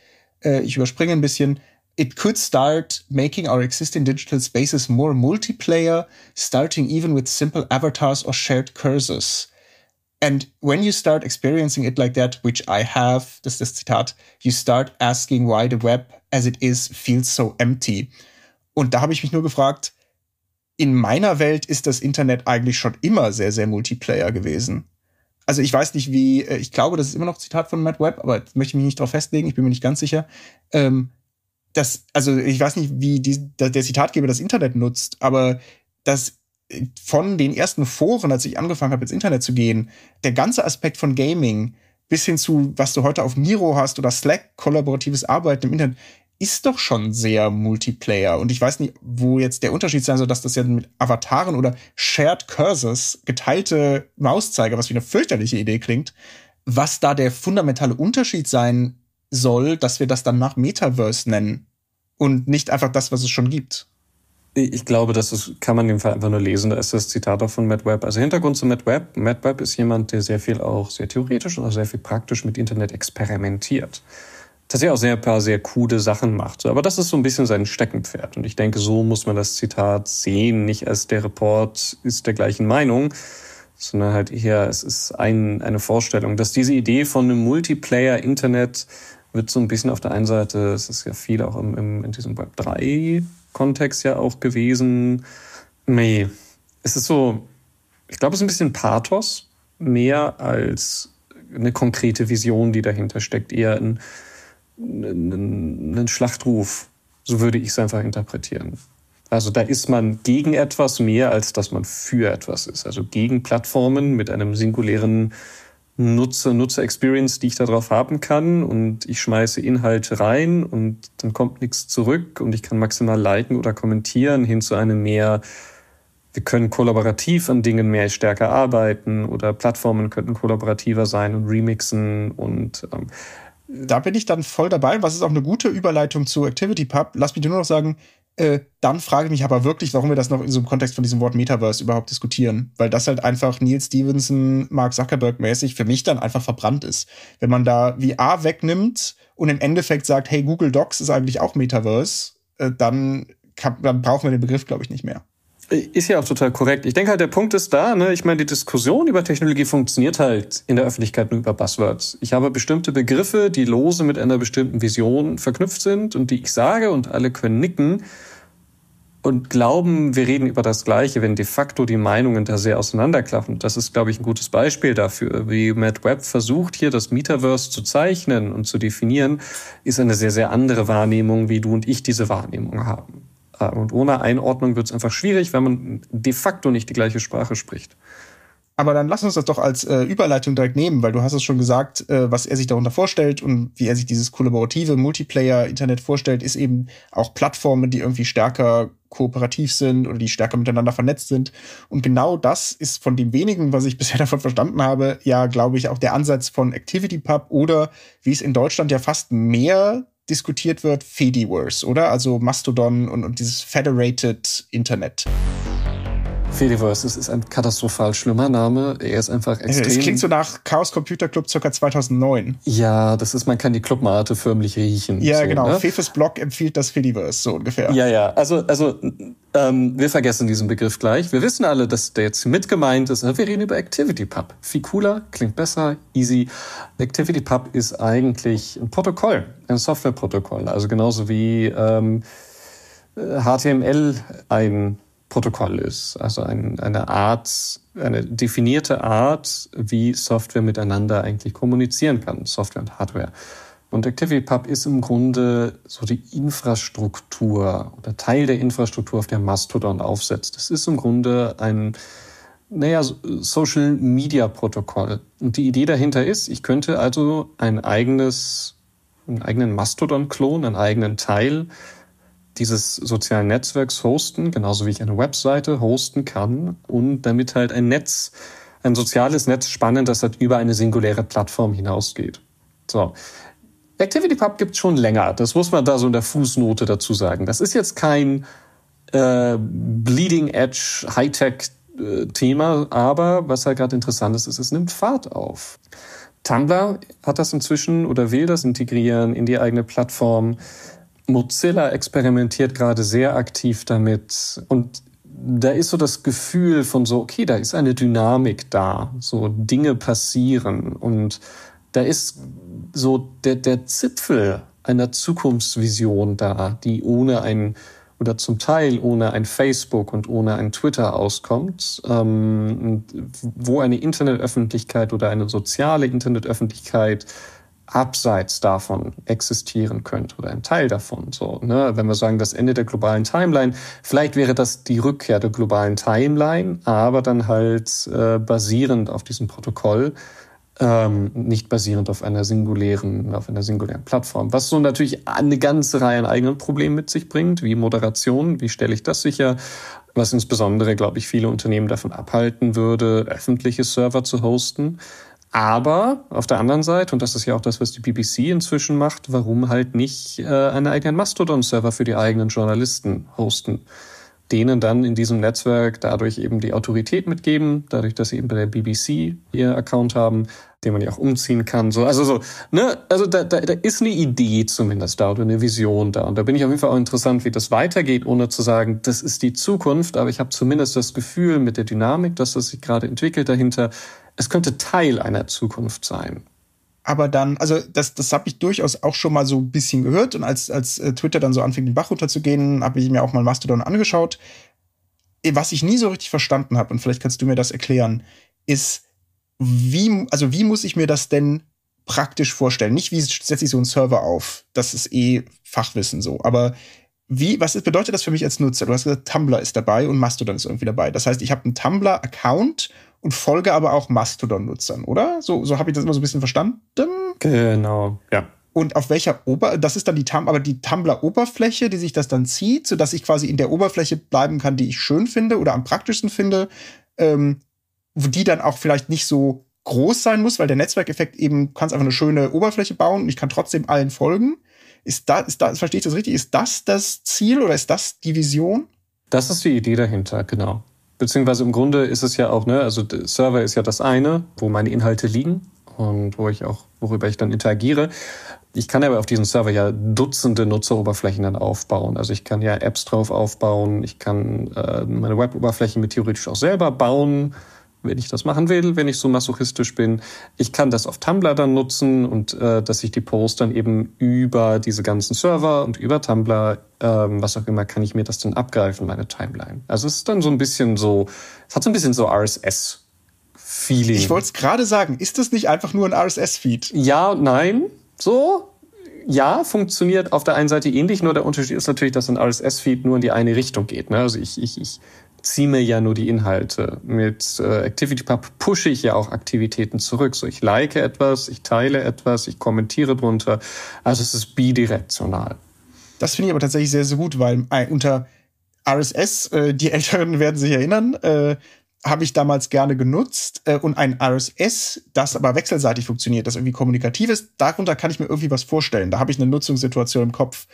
Äh, ich überspringe ein bisschen. It could start making our existing digital spaces more multiplayer, starting even with simple avatars or shared cursors. And when you start experiencing it like that, which I have, das ist das Zitat, you start asking why the web as it is feels so empty. Und da habe ich mich nur gefragt, in meiner Welt ist das Internet eigentlich schon immer sehr, sehr Multiplayer gewesen. Also ich weiß nicht, wie, äh, ich glaube, das ist immer noch Zitat von Matt Webb, aber möchte ich mich nicht darauf festlegen, ich bin mir nicht ganz sicher. Ähm, das, also ich weiß nicht, wie die, der Zitatgeber das Internet nutzt, aber das von den ersten Foren, als ich angefangen habe, ins Internet zu gehen, der ganze Aspekt von Gaming bis hin zu, was du heute auf Miro hast oder Slack, kollaboratives Arbeiten im Internet, ist doch schon sehr Multiplayer. Und ich weiß nicht, wo jetzt der Unterschied sein soll, dass das ja mit Avataren oder Shared Cursors, geteilte Mauszeiger, was wie eine fürchterliche Idee klingt, was da der fundamentale Unterschied sein soll, dass wir das dann nach Metaverse nennen und nicht einfach das, was es schon gibt. Ich glaube, das ist, kann man in dem Fall einfach nur lesen. Da ist das Zitat auch von Matt Webb. Also Hintergrund zu Matt Webb. Matt Webb ist jemand, der sehr viel auch sehr theoretisch und auch sehr viel praktisch mit Internet experimentiert. Tatsächlich auch sehr ein paar sehr coole Sachen macht. Aber das ist so ein bisschen sein Steckenpferd. Und ich denke, so muss man das Zitat sehen. Nicht als der Report ist der gleichen Meinung, sondern halt eher, es ist ein, eine Vorstellung, dass diese Idee von einem Multiplayer-Internet wird so ein bisschen auf der einen Seite, es ist ja viel auch im, im, in diesem Web 3 Kontext ja auch gewesen. Nee, es ist so, ich glaube, es ist ein bisschen Pathos, mehr als eine konkrete Vision, die dahinter steckt, eher ein, ein, ein Schlachtruf. So würde ich es einfach interpretieren. Also da ist man gegen etwas mehr, als dass man für etwas ist. Also gegen Plattformen mit einem singulären Nutzer, Nutzer-Experience, die ich darauf haben kann und ich schmeiße Inhalte rein und dann kommt nichts zurück und ich kann maximal liken oder kommentieren hin zu einem mehr, wir können kollaborativ an Dingen mehr stärker arbeiten oder Plattformen könnten kollaborativer sein und remixen und ähm, da bin ich dann voll dabei. Was ist auch eine gute Überleitung zu ActivityPub? Lass mich nur noch sagen, äh, dann frage ich mich aber wirklich, warum wir das noch in so einem Kontext von diesem Wort Metaverse überhaupt diskutieren. Weil das halt einfach Neil Stevenson, Mark Zuckerberg mäßig für mich dann einfach verbrannt ist. Wenn man da VR wegnimmt und im Endeffekt sagt, hey, Google Docs ist eigentlich auch Metaverse, äh, dann, kann, dann brauchen wir den Begriff, glaube ich, nicht mehr. Ist ja auch total korrekt. Ich denke halt, der Punkt ist da, ne? Ich meine, die Diskussion über Technologie funktioniert halt in der Öffentlichkeit nur über Buzzwords. Ich habe bestimmte Begriffe, die lose mit einer bestimmten Vision verknüpft sind und die ich sage und alle können nicken und glauben, wir reden über das Gleiche, wenn de facto die Meinungen da sehr auseinanderklaffen. Das ist, glaube ich, ein gutes Beispiel dafür. Wie Matt Webb versucht, hier das Metaverse zu zeichnen und zu definieren, ist eine sehr, sehr andere Wahrnehmung, wie du und ich diese Wahrnehmung haben. Äh, und ohne Einordnung wird es einfach schwierig, wenn man de facto nicht die gleiche Sprache spricht. Aber dann lass uns das doch als äh, Überleitung direkt nehmen, weil du hast es schon gesagt, äh, was er sich darunter vorstellt und wie er sich dieses kollaborative Multiplayer-Internet vorstellt, ist eben auch Plattformen, die irgendwie stärker kooperativ sind oder die stärker miteinander vernetzt sind. Und genau das ist von dem wenigen, was ich [LAUGHS] bisher davon verstanden habe, ja, glaube ich, auch der Ansatz von ActivityPub oder wie es in Deutschland ja fast mehr diskutiert wird, Fediverse, oder? Also Mastodon und, und dieses Federated Internet. Fediverse, das ist ein katastrophal schlimmer Name. Er ist einfach extrem. Es klingt so nach Chaos Computer Club circa 2009. Ja, das ist, man kann die Clubmate förmlich riechen. Ja, so, genau. Ne? Fefes Blog empfiehlt das Fediverse, so ungefähr. Ja, ja. Also, also ähm, wir vergessen diesen Begriff gleich. Wir wissen alle, dass der jetzt mit gemeint ist. Wir reden über ActivityPub. Viel cooler, klingt besser, easy. ActivityPub ist eigentlich ein Protokoll, ein Softwareprotokoll. Also genauso wie ähm, HTML ein Protokoll ist. Also ein, eine Art, eine definierte Art, wie Software miteinander eigentlich kommunizieren kann, Software und Hardware. Und ActivityPub ist im Grunde so die Infrastruktur oder Teil der Infrastruktur, auf der Mastodon aufsetzt. Es ist im Grunde ein, naja, Social Media Protokoll. Und die Idee dahinter ist, ich könnte also ein eigenes, einen eigenen Mastodon-Klon, einen eigenen Teil dieses sozialen Netzwerks hosten, genauso wie ich eine Webseite hosten kann und damit halt ein Netz ein soziales Netz spannend, das halt über eine singuläre Plattform hinausgeht. So. ActivityPub gibt es schon länger. Das muss man da so in der Fußnote dazu sagen. Das ist jetzt kein äh, Bleeding Edge Hightech äh, aber was halt gerade interessant ist, ist, es nimmt Fahrt auf. Tumblr hat das inzwischen oder will das integrieren in die eigene Plattform. Mozilla experimentiert gerade sehr aktiv damit und da ist so das Gefühl von so, okay, da ist eine Dynamik da, so Dinge passieren und da ist so der, der Zipfel einer Zukunftsvision da, die ohne ein oder zum Teil ohne ein Facebook und ohne ein Twitter auskommt, ähm, wo eine Internetöffentlichkeit oder eine soziale Internetöffentlichkeit abseits davon existieren könnte oder ein Teil davon. So, ne? Wenn wir sagen, das Ende der globalen Timeline, vielleicht wäre das die Rückkehr der globalen Timeline, aber dann halt äh, basierend auf diesem Protokoll, ähm, nicht basierend auf einer singulären, auf einer singulären Plattform. Was so natürlich eine ganze Reihe an eigenen Problemen mit sich bringt, wie Moderation, wie stelle ich das sicher, was insbesondere, glaube ich, viele Unternehmen davon abhalten würde, öffentliche Server zu hosten. Aber auf der anderen Seite, und das ist ja auch das, was die BBC inzwischen macht, warum halt nicht äh, einen eigenen Mastodon-Server für die eigenen Journalisten hosten? denen dann in diesem Netzwerk dadurch eben die Autorität mitgeben, dadurch, dass sie eben bei der BBC ihr Account haben, den man ja auch umziehen kann. So, also so, ne, also da, da, da ist eine Idee zumindest da oder eine Vision da. Und da bin ich auf jeden Fall auch interessant, wie das weitergeht, ohne zu sagen, das ist die Zukunft. Aber ich habe zumindest das Gefühl mit der Dynamik, dass das sich gerade entwickelt dahinter, es könnte Teil einer Zukunft sein aber dann, also das, das habe ich durchaus auch schon mal so ein bisschen gehört. Und als, als äh, Twitter dann so anfing, den Bach runterzugehen, habe ich mir auch mal Mastodon angeschaut. Äh, was ich nie so richtig verstanden habe, und vielleicht kannst du mir das erklären, ist, wie, also wie muss ich mir das denn praktisch vorstellen? Nicht, wie setze ich so einen Server auf? Das ist eh Fachwissen so. Aber wie, was bedeutet das für mich als Nutzer? Du hast gesagt, Tumblr ist dabei und Mastodon ist irgendwie dabei. Das heißt, ich habe einen Tumblr-Account und folge aber auch Mastodon-Nutzern, oder? So, so habe ich das immer so ein bisschen verstanden. Genau, ja. Und auf welcher Ober, das ist dann die Tum aber die Tumblr-Oberfläche, die sich das dann zieht, sodass ich quasi in der Oberfläche bleiben kann, die ich schön finde oder am praktischsten finde, ähm, die dann auch vielleicht nicht so groß sein muss, weil der Netzwerkeffekt eben kannst einfach eine schöne Oberfläche bauen und ich kann trotzdem allen folgen. Ist da, ist da, verstehe ich das richtig? Ist das das Ziel oder ist das die Vision? Das ist die Idee dahinter, genau. Beziehungsweise im Grunde ist es ja auch, ne, also der Server ist ja das eine, wo meine Inhalte liegen und wo ich auch, worüber ich dann interagiere. Ich kann aber auf diesem Server ja Dutzende Nutzeroberflächen dann aufbauen. Also ich kann ja Apps drauf aufbauen, ich kann äh, meine Web-Oberflächen mit theoretisch auch selber bauen wenn ich das machen will, wenn ich so masochistisch bin. Ich kann das auf Tumblr dann nutzen und äh, dass ich die Posts dann eben über diese ganzen Server und über Tumblr, ähm, was auch immer, kann ich mir das dann abgreifen, meine Timeline. Also es ist dann so ein bisschen so, es hat so ein bisschen so RSS. Feeling. Ich wollte es gerade sagen, ist das nicht einfach nur ein RSS-Feed? Ja und nein. So, ja, funktioniert auf der einen Seite ähnlich, nur der Unterschied ist natürlich, dass ein RSS-Feed nur in die eine Richtung geht. Ne? Also ich, ich, ich ziehe mir ja nur die Inhalte. Mit äh, ActivityPub pushe ich ja auch Aktivitäten zurück. So, ich like etwas, ich teile etwas, ich kommentiere drunter. Also es ist bidirektional. Das finde ich aber tatsächlich sehr, sehr gut, weil äh, unter RSS, äh, die [LAUGHS] Älteren werden sich erinnern, äh, habe ich damals gerne genutzt äh, und ein RSS, das aber wechselseitig funktioniert, das irgendwie kommunikativ ist, darunter kann ich mir irgendwie was vorstellen. Da habe ich eine Nutzungssituation im Kopf,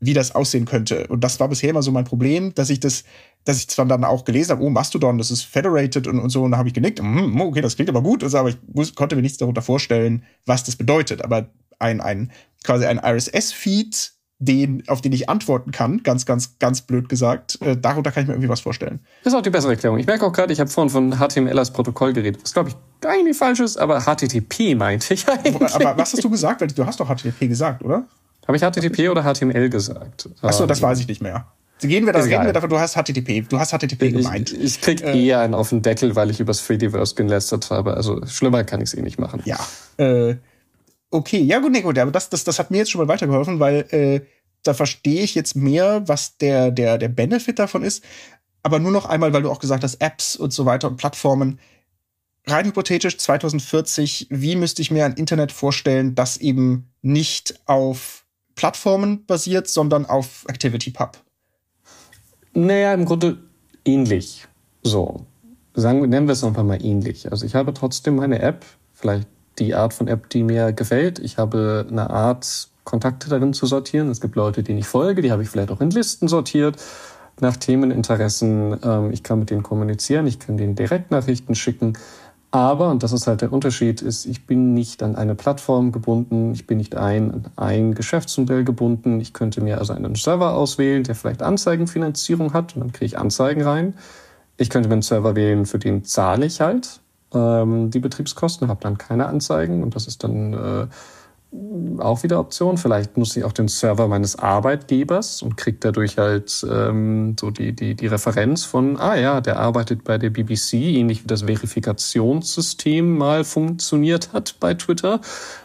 wie das aussehen könnte. Und das war bisher immer so mein Problem, dass ich das dass ich zwar dann auch gelesen habe, oh, Mastodon, das ist federated und, und so, und da habe ich genickt, mm, okay, das klingt aber gut, also, aber ich muss, konnte mir nichts darunter vorstellen, was das bedeutet. Aber ein, ein quasi ein RSS-Feed, den, auf den ich antworten kann, ganz, ganz, ganz blöd gesagt, äh, darunter kann ich mir irgendwie was vorstellen. Das ist auch die bessere Erklärung. Ich merke auch gerade, ich habe vorhin von HTML als Protokoll geredet, was glaube ich eigentlich falsch ist, aber HTTP meinte ich eigentlich. Aber was hast du gesagt? Weil du hast doch HTTP gesagt, oder? Habe ich HTTP oder HTML gesagt? Achso, das ähm, weiß ich nicht mehr. Gehen wir, da, reden wir davon, du hast HTTP, du hast HTTP gemeint. Ich, ich krieg äh, eher einen auf den Deckel, weil ich übers Freediverse gelästert habe. Also schlimmer kann ich es eh nicht machen. Ja. Äh, okay, ja gut, nee, gut, aber das, das, das hat mir jetzt schon mal weitergeholfen, weil äh, da verstehe ich jetzt mehr, was der, der, der Benefit davon ist. Aber nur noch einmal, weil du auch gesagt hast, Apps und so weiter und Plattformen. Rein hypothetisch 2040, wie müsste ich mir ein Internet vorstellen, das eben nicht auf Plattformen basiert, sondern auf ActivityPub? Naja, im Grunde ähnlich. So. sagen, nennen wir es einfach mal ähnlich. Also ich habe trotzdem meine App, vielleicht die Art von App, die mir gefällt. Ich habe eine Art, Kontakte darin zu sortieren. Es gibt Leute, denen ich folge, die habe ich vielleicht auch in Listen sortiert nach Themeninteressen. Ähm, ich kann mit denen kommunizieren, ich kann denen Direktnachrichten schicken. Aber, und das ist halt der Unterschied, ist, ich bin nicht an eine Plattform gebunden, ich bin nicht ein, an ein Geschäftsmodell gebunden. Ich könnte mir also einen Server auswählen, der vielleicht Anzeigenfinanzierung hat und dann kriege ich Anzeigen rein. Ich könnte mir einen Server wählen, für den zahle ich halt ähm, die Betriebskosten, habe dann keine Anzeigen und das ist dann äh, auch wieder Option. Vielleicht nutze ich auch den Server meines Arbeitgebers und kriege dadurch halt ähm, so die, die, die Referenz von, ah ja, der arbeitet bei der BBC, ähnlich wie das Verifikationssystem mal funktioniert hat bei Twitter.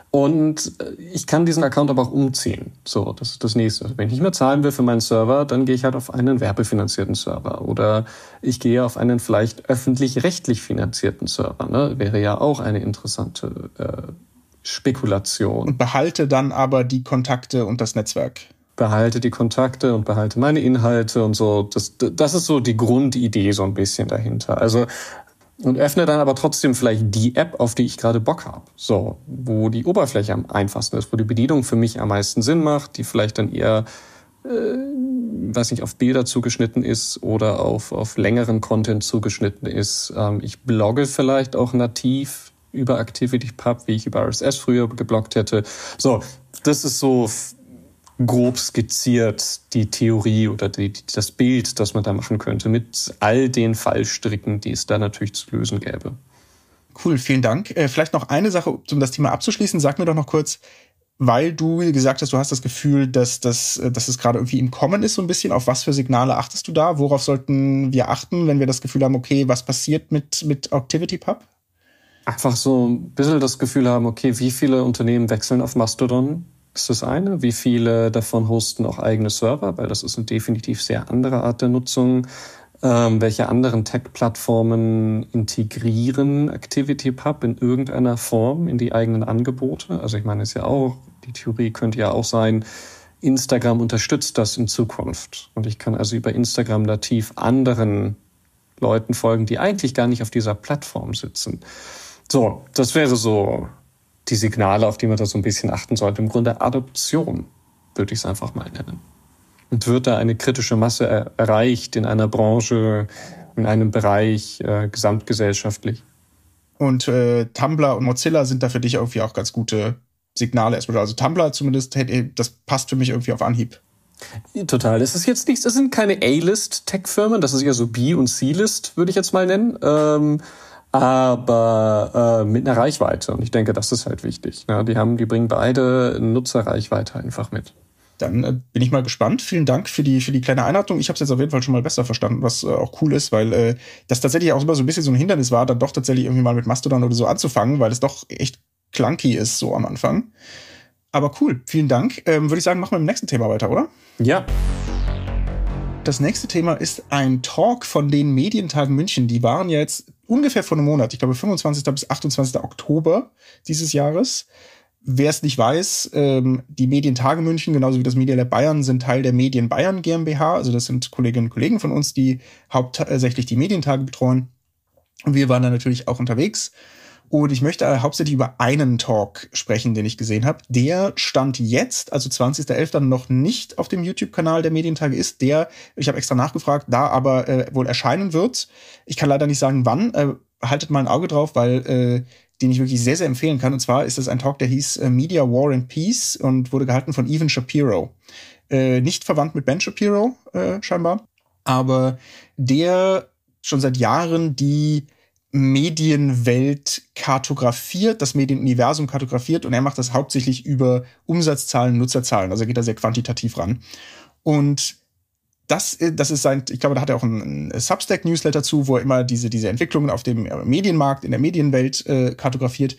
Und äh, ich kann diesen Account aber auch umziehen. So, das ist das nächste. Wenn ich nicht mehr zahlen will für meinen Server, dann gehe ich halt auf einen werbefinanzierten Server. Oder ich gehe auf einen vielleicht öffentlich-rechtlich finanzierten Server. Ne? Wäre ja auch eine interessante äh, Spekulation. Und behalte dann aber die Kontakte und das Netzwerk. Behalte die Kontakte und behalte meine Inhalte und so. Das, das ist so die Grundidee so ein bisschen dahinter. Also und öffne dann aber trotzdem vielleicht die App, auf die ich gerade Bock habe. So, wo die Oberfläche am einfachsten ist, wo die Bedienung für mich am meisten Sinn macht, die vielleicht dann eher, äh, weiß nicht, auf Bilder zugeschnitten ist oder auf, auf längeren Content zugeschnitten ist. Ähm, ich blogge vielleicht auch nativ über ActivityPub, wie ich über RSS früher geblockt hätte. So, das ist so grob skizziert die Theorie oder die, das Bild, das man da machen könnte, mit all den Fallstricken, die es da natürlich zu lösen gäbe. Cool, vielen Dank. Äh, vielleicht noch eine Sache, um das Thema abzuschließen. Sag mir doch noch kurz, weil du gesagt hast, du hast das Gefühl, dass, dass, äh, dass es gerade irgendwie im Kommen ist, so ein bisschen. Auf was für Signale achtest du da? Worauf sollten wir achten, wenn wir das Gefühl haben, okay, was passiert mit, mit ActivityPub? Einfach so ein bisschen das Gefühl haben, okay, wie viele Unternehmen wechseln auf Mastodon? Ist das eine? Wie viele davon hosten auch eigene Server? Weil das ist eine definitiv sehr andere Art der Nutzung. Ähm, welche anderen Tech-Plattformen integrieren ActivityPub in irgendeiner Form in die eigenen Angebote? Also ich meine, ist ja auch, die Theorie könnte ja auch sein, Instagram unterstützt das in Zukunft. Und ich kann also über Instagram nativ anderen Leuten folgen, die eigentlich gar nicht auf dieser Plattform sitzen. So, das wäre so die Signale, auf die man da so ein bisschen achten sollte. Im Grunde Adoption, würde ich es einfach mal nennen. Und wird da eine kritische Masse er erreicht in einer Branche, in einem Bereich äh, gesamtgesellschaftlich? Und äh, Tumblr und Mozilla sind da für dich irgendwie auch ganz gute Signale erstmal. Also Tumblr zumindest, das passt für mich irgendwie auf Anhieb. Total. Es ist jetzt nichts, es sind keine A-List-Tech-Firmen, das ist eher so B- und C-List, würde ich jetzt mal nennen. Ähm, aber äh, mit einer Reichweite. Und ich denke, das ist halt wichtig. Ja, die haben, die bringen beide Nutzerreichweite einfach mit. Dann äh, bin ich mal gespannt. Vielen Dank für die für die kleine Einladung. Ich habe es jetzt auf jeden Fall schon mal besser verstanden, was äh, auch cool ist, weil äh, das tatsächlich auch immer so ein bisschen so ein Hindernis war, dann doch tatsächlich irgendwie mal mit Mastodon oder so anzufangen, weil es doch echt clunky ist so am Anfang. Aber cool, vielen Dank. Ähm, Würde ich sagen, machen wir mit dem nächsten Thema weiter, oder? Ja. Das nächste Thema ist ein Talk von den Medientagen München. Die waren ja jetzt ungefähr vor einem Monat, ich glaube 25. bis 28. Oktober dieses Jahres. Wer es nicht weiß, ähm, die Medientage München, genauso wie das Media Lab Bayern, sind Teil der Medien Bayern GmbH. Also das sind Kolleginnen und Kollegen von uns, die hauptsächlich die Medientage betreuen. Und wir waren da natürlich auch unterwegs. Und ich möchte hauptsächlich über einen Talk sprechen, den ich gesehen habe. Der stand jetzt, also 20.11. noch nicht auf dem YouTube-Kanal der Medientage ist. Der, ich habe extra nachgefragt, da aber äh, wohl erscheinen wird. Ich kann leider nicht sagen, wann. Äh, haltet mal ein Auge drauf, weil äh, den ich wirklich sehr, sehr empfehlen kann. Und zwar ist es ein Talk, der hieß äh, Media War and Peace und wurde gehalten von Evan Shapiro. Äh, nicht verwandt mit Ben Shapiro, äh, scheinbar. Aber der schon seit Jahren die Medienwelt kartografiert, das Medienuniversum kartografiert und er macht das hauptsächlich über Umsatzzahlen, Nutzerzahlen. Also er geht da sehr quantitativ ran. Und das, das ist sein, ich glaube, da hat er auch einen Substack-Newsletter zu, wo er immer diese, diese Entwicklungen auf dem Medienmarkt, in der Medienwelt äh, kartografiert.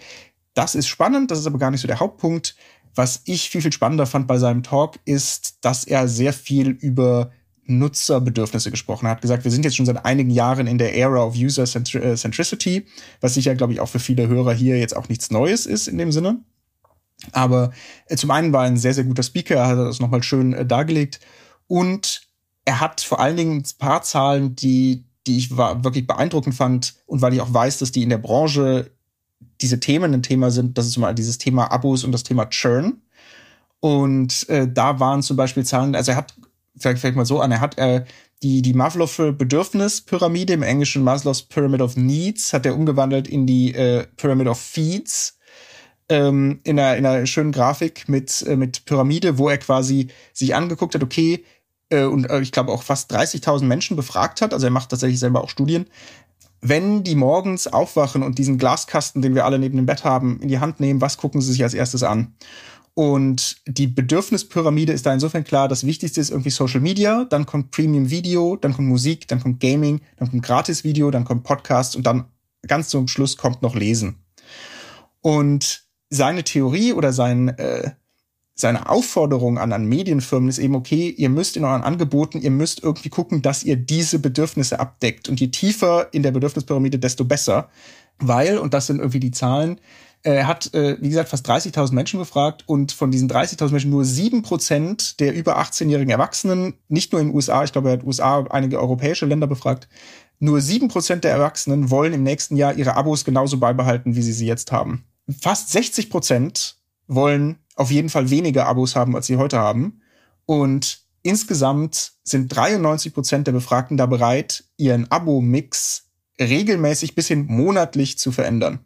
Das ist spannend, das ist aber gar nicht so der Hauptpunkt. Was ich viel, viel spannender fand bei seinem Talk, ist, dass er sehr viel über Nutzerbedürfnisse gesprochen. Er hat gesagt, wir sind jetzt schon seit einigen Jahren in der Era of User äh, Centricity, was sicher, glaube ich, auch für viele Hörer hier jetzt auch nichts Neues ist in dem Sinne. Aber äh, zum einen war er ein sehr, sehr guter Speaker, er hat das nochmal schön äh, dargelegt und er hat vor allen Dingen ein paar Zahlen, die die ich war, wirklich beeindruckend fand und weil ich auch weiß, dass die in der Branche diese Themen ein Thema sind. Das ist mal dieses Thema Abos und das Thema Churn. Und äh, da waren zum Beispiel Zahlen, also er hat, vielleicht fängt mal so an, er hat äh, die, die Maslow'sche Bedürfnispyramide im Englischen Maslow's Pyramid of Needs hat er umgewandelt in die äh, Pyramid of Feeds ähm, in, einer, in einer schönen Grafik mit, äh, mit Pyramide, wo er quasi sich angeguckt hat, okay, äh, und äh, ich glaube auch fast 30.000 Menschen befragt hat, also er macht tatsächlich selber auch Studien, wenn die morgens aufwachen und diesen Glaskasten, den wir alle neben dem Bett haben, in die Hand nehmen, was gucken sie sich als erstes an? Und die Bedürfnispyramide ist da insofern klar, das Wichtigste ist irgendwie Social Media, dann kommt Premium Video, dann kommt Musik, dann kommt Gaming, dann kommt Gratis Video, dann kommt Podcast und dann ganz zum Schluss kommt noch Lesen. Und seine Theorie oder sein, äh, seine Aufforderung an, an Medienfirmen ist eben, okay, ihr müsst in euren Angeboten, ihr müsst irgendwie gucken, dass ihr diese Bedürfnisse abdeckt. Und je tiefer in der Bedürfnispyramide, desto besser. Weil, und das sind irgendwie die Zahlen, er hat, äh, wie gesagt, fast 30.000 Menschen befragt und von diesen 30.000 Menschen nur sieben Prozent der über 18-jährigen Erwachsenen, nicht nur in den USA, ich glaube, er hat USA, einige europäische Länder befragt, nur sieben Prozent der Erwachsenen wollen im nächsten Jahr ihre Abos genauso beibehalten, wie sie sie jetzt haben. Fast 60 Prozent wollen auf jeden Fall weniger Abos haben, als sie heute haben. Und insgesamt sind 93 Prozent der Befragten da bereit, ihren Abo-Mix regelmäßig bis hin monatlich zu verändern.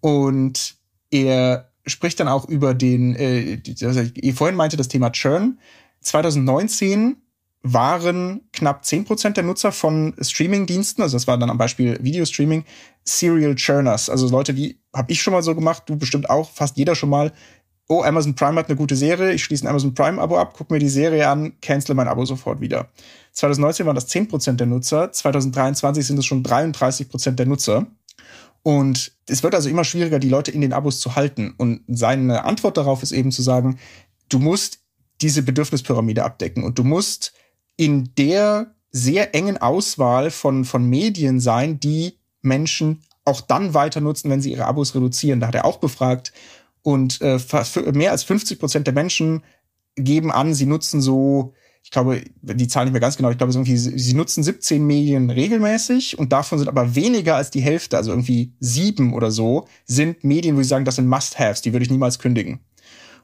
Und er spricht dann auch über den, äh, also ich vorhin meinte, das Thema Churn. 2019 waren knapp 10% der Nutzer von Streaming-Diensten, also das war dann am Beispiel Videostreaming, Serial Churners. Also Leute, die habe ich schon mal so gemacht, du bestimmt auch, fast jeder schon mal. Oh, Amazon Prime hat eine gute Serie, ich schließe ein Amazon Prime-Abo ab, guck mir die Serie an, cancel mein Abo sofort wieder. 2019 waren das 10% der Nutzer, 2023 sind es schon 33% der Nutzer. Und es wird also immer schwieriger, die Leute in den Abos zu halten. Und seine Antwort darauf ist eben zu sagen, du musst diese Bedürfnispyramide abdecken und du musst in der sehr engen Auswahl von, von Medien sein, die Menschen auch dann weiter nutzen, wenn sie ihre Abos reduzieren. Da hat er auch befragt. Und äh, mehr als 50 Prozent der Menschen geben an, sie nutzen so, ich glaube, die Zahl nicht mehr ganz genau, ich glaube, irgendwie, sie nutzen 17 Medien regelmäßig und davon sind aber weniger als die Hälfte, also irgendwie sieben oder so, sind Medien, wo sie sagen, das sind Must-Haves, die würde ich niemals kündigen.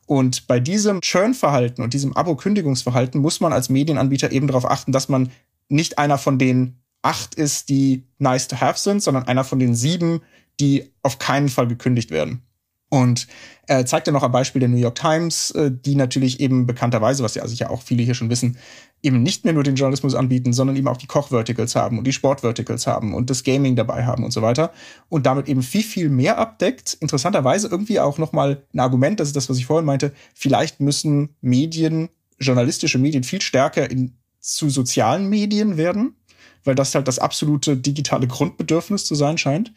Und bei diesem Churn-Verhalten und diesem Abo-Kündigungsverhalten muss man als Medienanbieter eben darauf achten, dass man nicht einer von den acht ist, die nice to have sind, sondern einer von den sieben, die auf keinen Fall gekündigt werden. Und er zeigt ja noch ein Beispiel der New York Times, äh, die natürlich eben bekannterweise, was ja sicher auch viele hier schon wissen, eben nicht mehr nur den Journalismus anbieten, sondern eben auch die Koch-Verticals haben und die Sport-Verticals haben und das Gaming dabei haben und so weiter und damit eben viel, viel mehr abdeckt. Interessanterweise irgendwie auch nochmal ein Argument, das ist das, was ich vorhin meinte, vielleicht müssen Medien, journalistische Medien viel stärker in, zu sozialen Medien werden, weil das halt das absolute digitale Grundbedürfnis zu sein scheint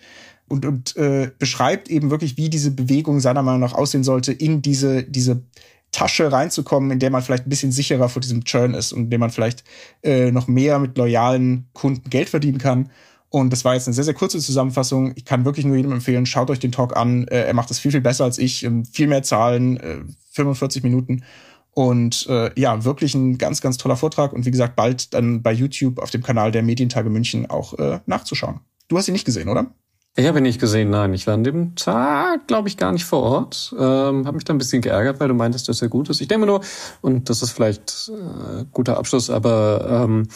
und, und äh, beschreibt eben wirklich, wie diese Bewegung seiner Meinung nach aussehen sollte, in diese, diese Tasche reinzukommen, in der man vielleicht ein bisschen sicherer vor diesem Churn ist und in der man vielleicht äh, noch mehr mit loyalen Kunden Geld verdienen kann. Und das war jetzt eine sehr, sehr kurze Zusammenfassung. Ich kann wirklich nur jedem empfehlen, schaut euch den Talk an. Äh, er macht das viel, viel besser als ich. Ähm, viel mehr Zahlen, äh, 45 Minuten. Und äh, ja, wirklich ein ganz, ganz toller Vortrag. Und wie gesagt, bald dann bei YouTube auf dem Kanal der Medientage München auch äh, nachzuschauen. Du hast ihn nicht gesehen, oder? Ich habe ihn nicht gesehen, nein. Ich war an dem Tag, glaube ich, gar nicht vor Ort. Ähm, habe mich da ein bisschen geärgert, weil du meintest, dass er gut ist. Ich denke nur, und das ist vielleicht äh, guter Abschluss, aber ähm,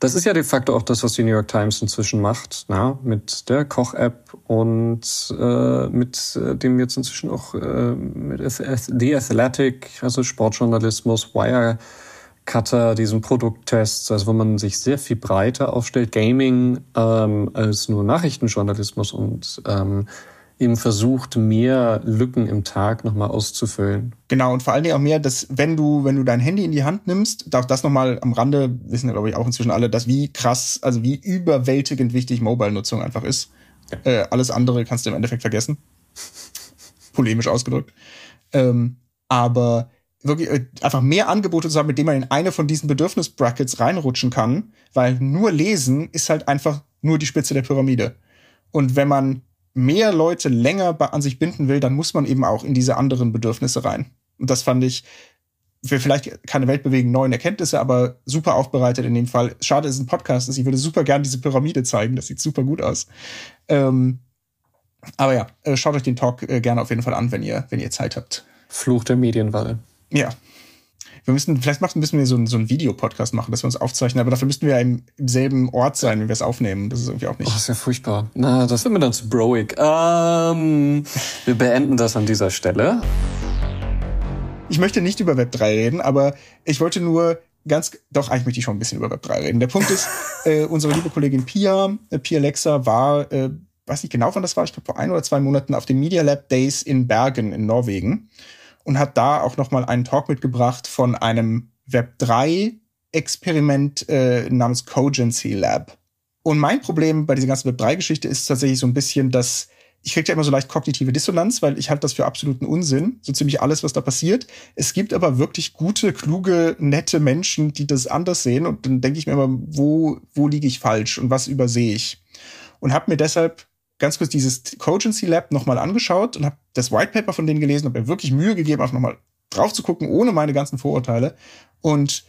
das ist ja de facto auch das, was die New York Times inzwischen macht, na, mit der Koch-App und äh, mit äh, dem jetzt inzwischen auch äh, mit The Athletic, also Sportjournalismus, Wire Cutter, diesen Produkttests, also wo man sich sehr viel breiter aufstellt, Gaming ähm, als nur Nachrichtenjournalismus und ähm, eben versucht, mehr Lücken im Tag nochmal auszufüllen. Genau, und vor allen Dingen auch mehr, dass wenn du, wenn du dein Handy in die Hand nimmst, darf das nochmal am Rande, wissen glaube ich auch inzwischen alle, dass wie krass, also wie überwältigend wichtig Mobile-Nutzung einfach ist. Ja. Äh, alles andere kannst du im Endeffekt vergessen. Polemisch ausgedrückt. Ähm, aber wirklich äh, einfach mehr Angebote zu haben, mit denen man in eine von diesen Bedürfnisbrackets reinrutschen kann, weil nur lesen ist halt einfach nur die Spitze der Pyramide. Und wenn man mehr Leute länger an sich binden will, dann muss man eben auch in diese anderen Bedürfnisse rein. Und das fand ich für vielleicht keine weltbewegenden neuen Erkenntnisse, aber super aufbereitet in dem Fall. Schade, es ist ein Podcast ist. Ich würde super gern diese Pyramide zeigen. Das sieht super gut aus. Ähm, aber ja, äh, schaut euch den Talk äh, gerne auf jeden Fall an, wenn ihr, wenn ihr Zeit habt. Fluch der Medienwahl. Ja. Wir müssen, vielleicht machen, müssen wir so, einen, so einen Videopodcast machen, dass wir uns aufzeichnen, aber dafür müssten wir ja im, im selben Ort sein, wenn wir es aufnehmen. Das ist irgendwie auch nicht. Oh, das ist ja furchtbar. Na, das wird mir dann zu broig. Ähm, wir beenden das an dieser Stelle. Ich möchte nicht über Web 3 reden, aber ich wollte nur ganz, doch, eigentlich möchte ich schon ein bisschen über Web 3 reden. Der Punkt ist, [LAUGHS] äh, unsere liebe Kollegin Pia, äh, Pia Lexa, war, äh, weiß nicht genau, wann das war, ich glaube vor ein oder zwei Monaten auf den Media Lab Days in Bergen in Norwegen und hat da auch noch mal einen Talk mitgebracht von einem Web 3 Experiment äh, namens Cogency Lab. Und mein Problem bei dieser ganzen Web 3 Geschichte ist tatsächlich so ein bisschen, dass ich kriege ja immer so leicht kognitive Dissonanz, weil ich halte das für absoluten Unsinn, so ziemlich alles, was da passiert. Es gibt aber wirklich gute, kluge, nette Menschen, die das anders sehen und dann denke ich mir immer, wo, wo liege ich falsch und was übersehe ich? Und habe mir deshalb ganz kurz dieses Cogency Lab nochmal angeschaut und habe das White Paper von denen gelesen, habe mir wirklich Mühe gegeben, auch nochmal drauf zu gucken, ohne meine ganzen Vorurteile und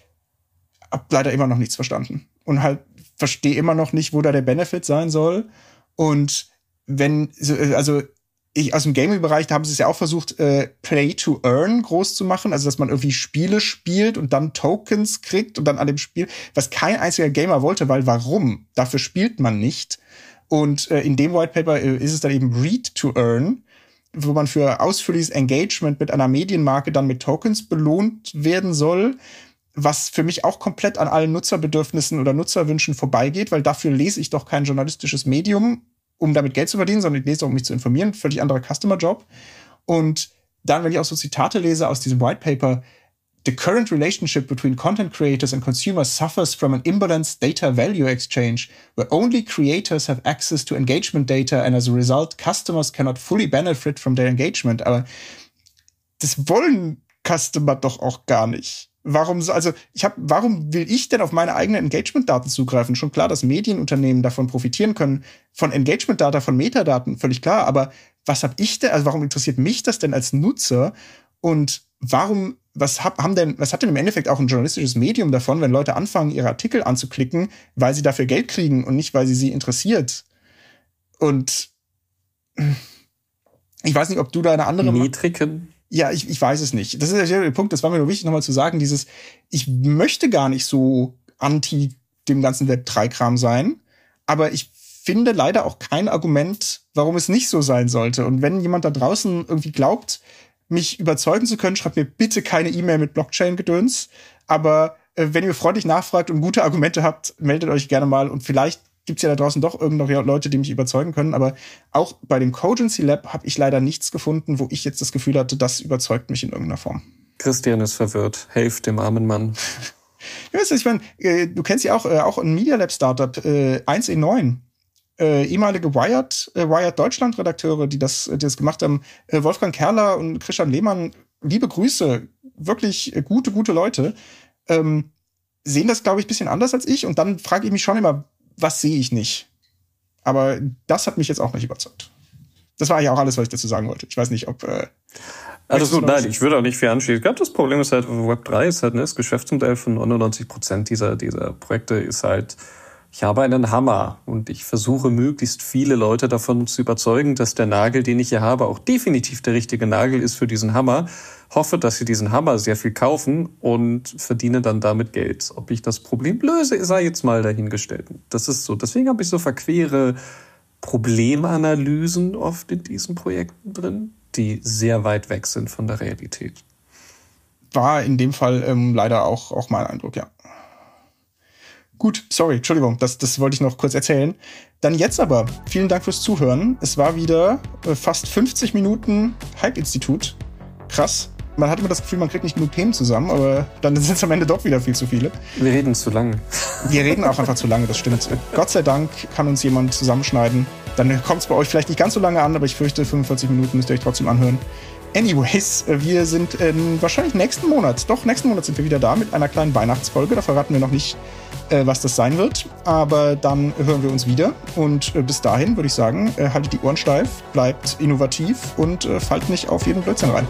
habe leider immer noch nichts verstanden und halt verstehe immer noch nicht, wo da der Benefit sein soll und wenn, also ich, aus dem Gaming-Bereich, da haben sie es ja auch versucht, äh, Play to Earn groß zu machen, also dass man irgendwie Spiele spielt und dann Tokens kriegt und dann an dem Spiel, was kein einziger Gamer wollte, weil warum? Dafür spielt man nicht. Und äh, in dem White Paper äh, ist es dann eben Read to Earn, wo man für ausführliches Engagement mit einer Medienmarke dann mit Tokens belohnt werden soll, was für mich auch komplett an allen Nutzerbedürfnissen oder Nutzerwünschen vorbeigeht, weil dafür lese ich doch kein journalistisches Medium um damit Geld zu verdienen, sondern ich lese um mich zu informieren. Völlig anderer Customer-Job. Und dann, wenn ich auch so Zitate lese aus diesem White Paper, The current relationship between content creators and consumers suffers from an imbalanced data value exchange, where only creators have access to engagement data and as a result, customers cannot fully benefit from their engagement. Aber das wollen Customer doch auch gar nicht. Warum so, also ich habe, warum will ich denn auf meine eigenen Engagement-Daten zugreifen? Schon klar, dass Medienunternehmen davon profitieren können, von Engagement-Data, von Metadaten, völlig klar. Aber was habe ich denn, also warum interessiert mich das denn als Nutzer? Und warum, was hab, haben denn, was hat denn im Endeffekt auch ein journalistisches Medium davon, wenn Leute anfangen, ihre Artikel anzuklicken, weil sie dafür Geld kriegen und nicht, weil sie sie interessiert? Und ich weiß nicht, ob du da eine andere Metriken ja, ich, ich weiß es nicht. Das ist ja der Punkt, das war mir nur wichtig, nochmal zu sagen, dieses, ich möchte gar nicht so anti dem ganzen Web3-Kram sein, aber ich finde leider auch kein Argument, warum es nicht so sein sollte. Und wenn jemand da draußen irgendwie glaubt, mich überzeugen zu können, schreibt mir bitte keine E-Mail mit Blockchain-Gedöns. Aber äh, wenn ihr freundlich nachfragt und gute Argumente habt, meldet euch gerne mal und vielleicht gibt es ja da draußen doch irgendwelche Leute, die mich überzeugen können. Aber auch bei dem Cogency Lab habe ich leider nichts gefunden, wo ich jetzt das Gefühl hatte, das überzeugt mich in irgendeiner Form. Christian ist verwirrt. Helft dem armen Mann. [LAUGHS] ja, ich meine, äh, du kennst ja auch, äh, auch ein Media Lab Startup, äh, 1E9. Äh, ehemalige Wired, äh, Wired Deutschland Redakteure, die das, die das gemacht haben, äh, Wolfgang Kerler und Christian Lehmann, liebe Grüße, wirklich äh, gute, gute Leute, ähm, sehen das, glaube ich, bisschen anders als ich. Und dann frage ich mich schon immer, was sehe ich nicht? Aber das hat mich jetzt auch nicht überzeugt. Das war ja auch alles, was ich dazu sagen wollte. Ich weiß nicht, ob. Äh, also gut, nein, ich würde auch nicht viel anschließen. Ich glaube, das Problem ist halt, Web 3 ist halt ne, das Geschäftsmodell von 99 Prozent dieser, dieser Projekte ist halt, ich habe einen Hammer und ich versuche möglichst viele Leute davon zu überzeugen, dass der Nagel, den ich hier habe, auch definitiv der richtige Nagel ist für diesen Hammer hoffe, dass sie diesen Hammer sehr viel kaufen und verdiene dann damit Geld. Ob ich das Problem löse, sei jetzt mal dahingestellt. Das ist so. Deswegen habe ich so verquere Problemanalysen oft in diesen Projekten drin, die sehr weit weg sind von der Realität. War in dem Fall ähm, leider auch, auch mein Eindruck, ja. Gut, sorry, Entschuldigung, das, das wollte ich noch kurz erzählen. Dann jetzt aber, vielen Dank fürs Zuhören. Es war wieder äh, fast 50 Minuten Hype-Institut. Krass man hat immer das Gefühl, man kriegt nicht genug Themen zusammen, aber dann [LAUGHS] sind es am Ende doch wieder viel zu viele. Wir reden zu lange. Wir reden auch einfach zu lange, das stimmt. Gott sei Dank kann uns jemand zusammenschneiden. Dann kommt es bei euch vielleicht nicht ganz so lange an, aber ich fürchte, 45 Minuten müsst ihr euch trotzdem anhören. Anyways, wir sind äh, wahrscheinlich nächsten Monat, doch nächsten Monat sind wir wieder da mit einer kleinen Weihnachtsfolge. Da verraten wir noch nicht, äh, was das sein wird. Aber dann hören wir uns wieder. Und äh, bis dahin würde ich sagen, äh, haltet die Ohren steif, bleibt innovativ und äh, fallt nicht auf jeden Blödsinn rein.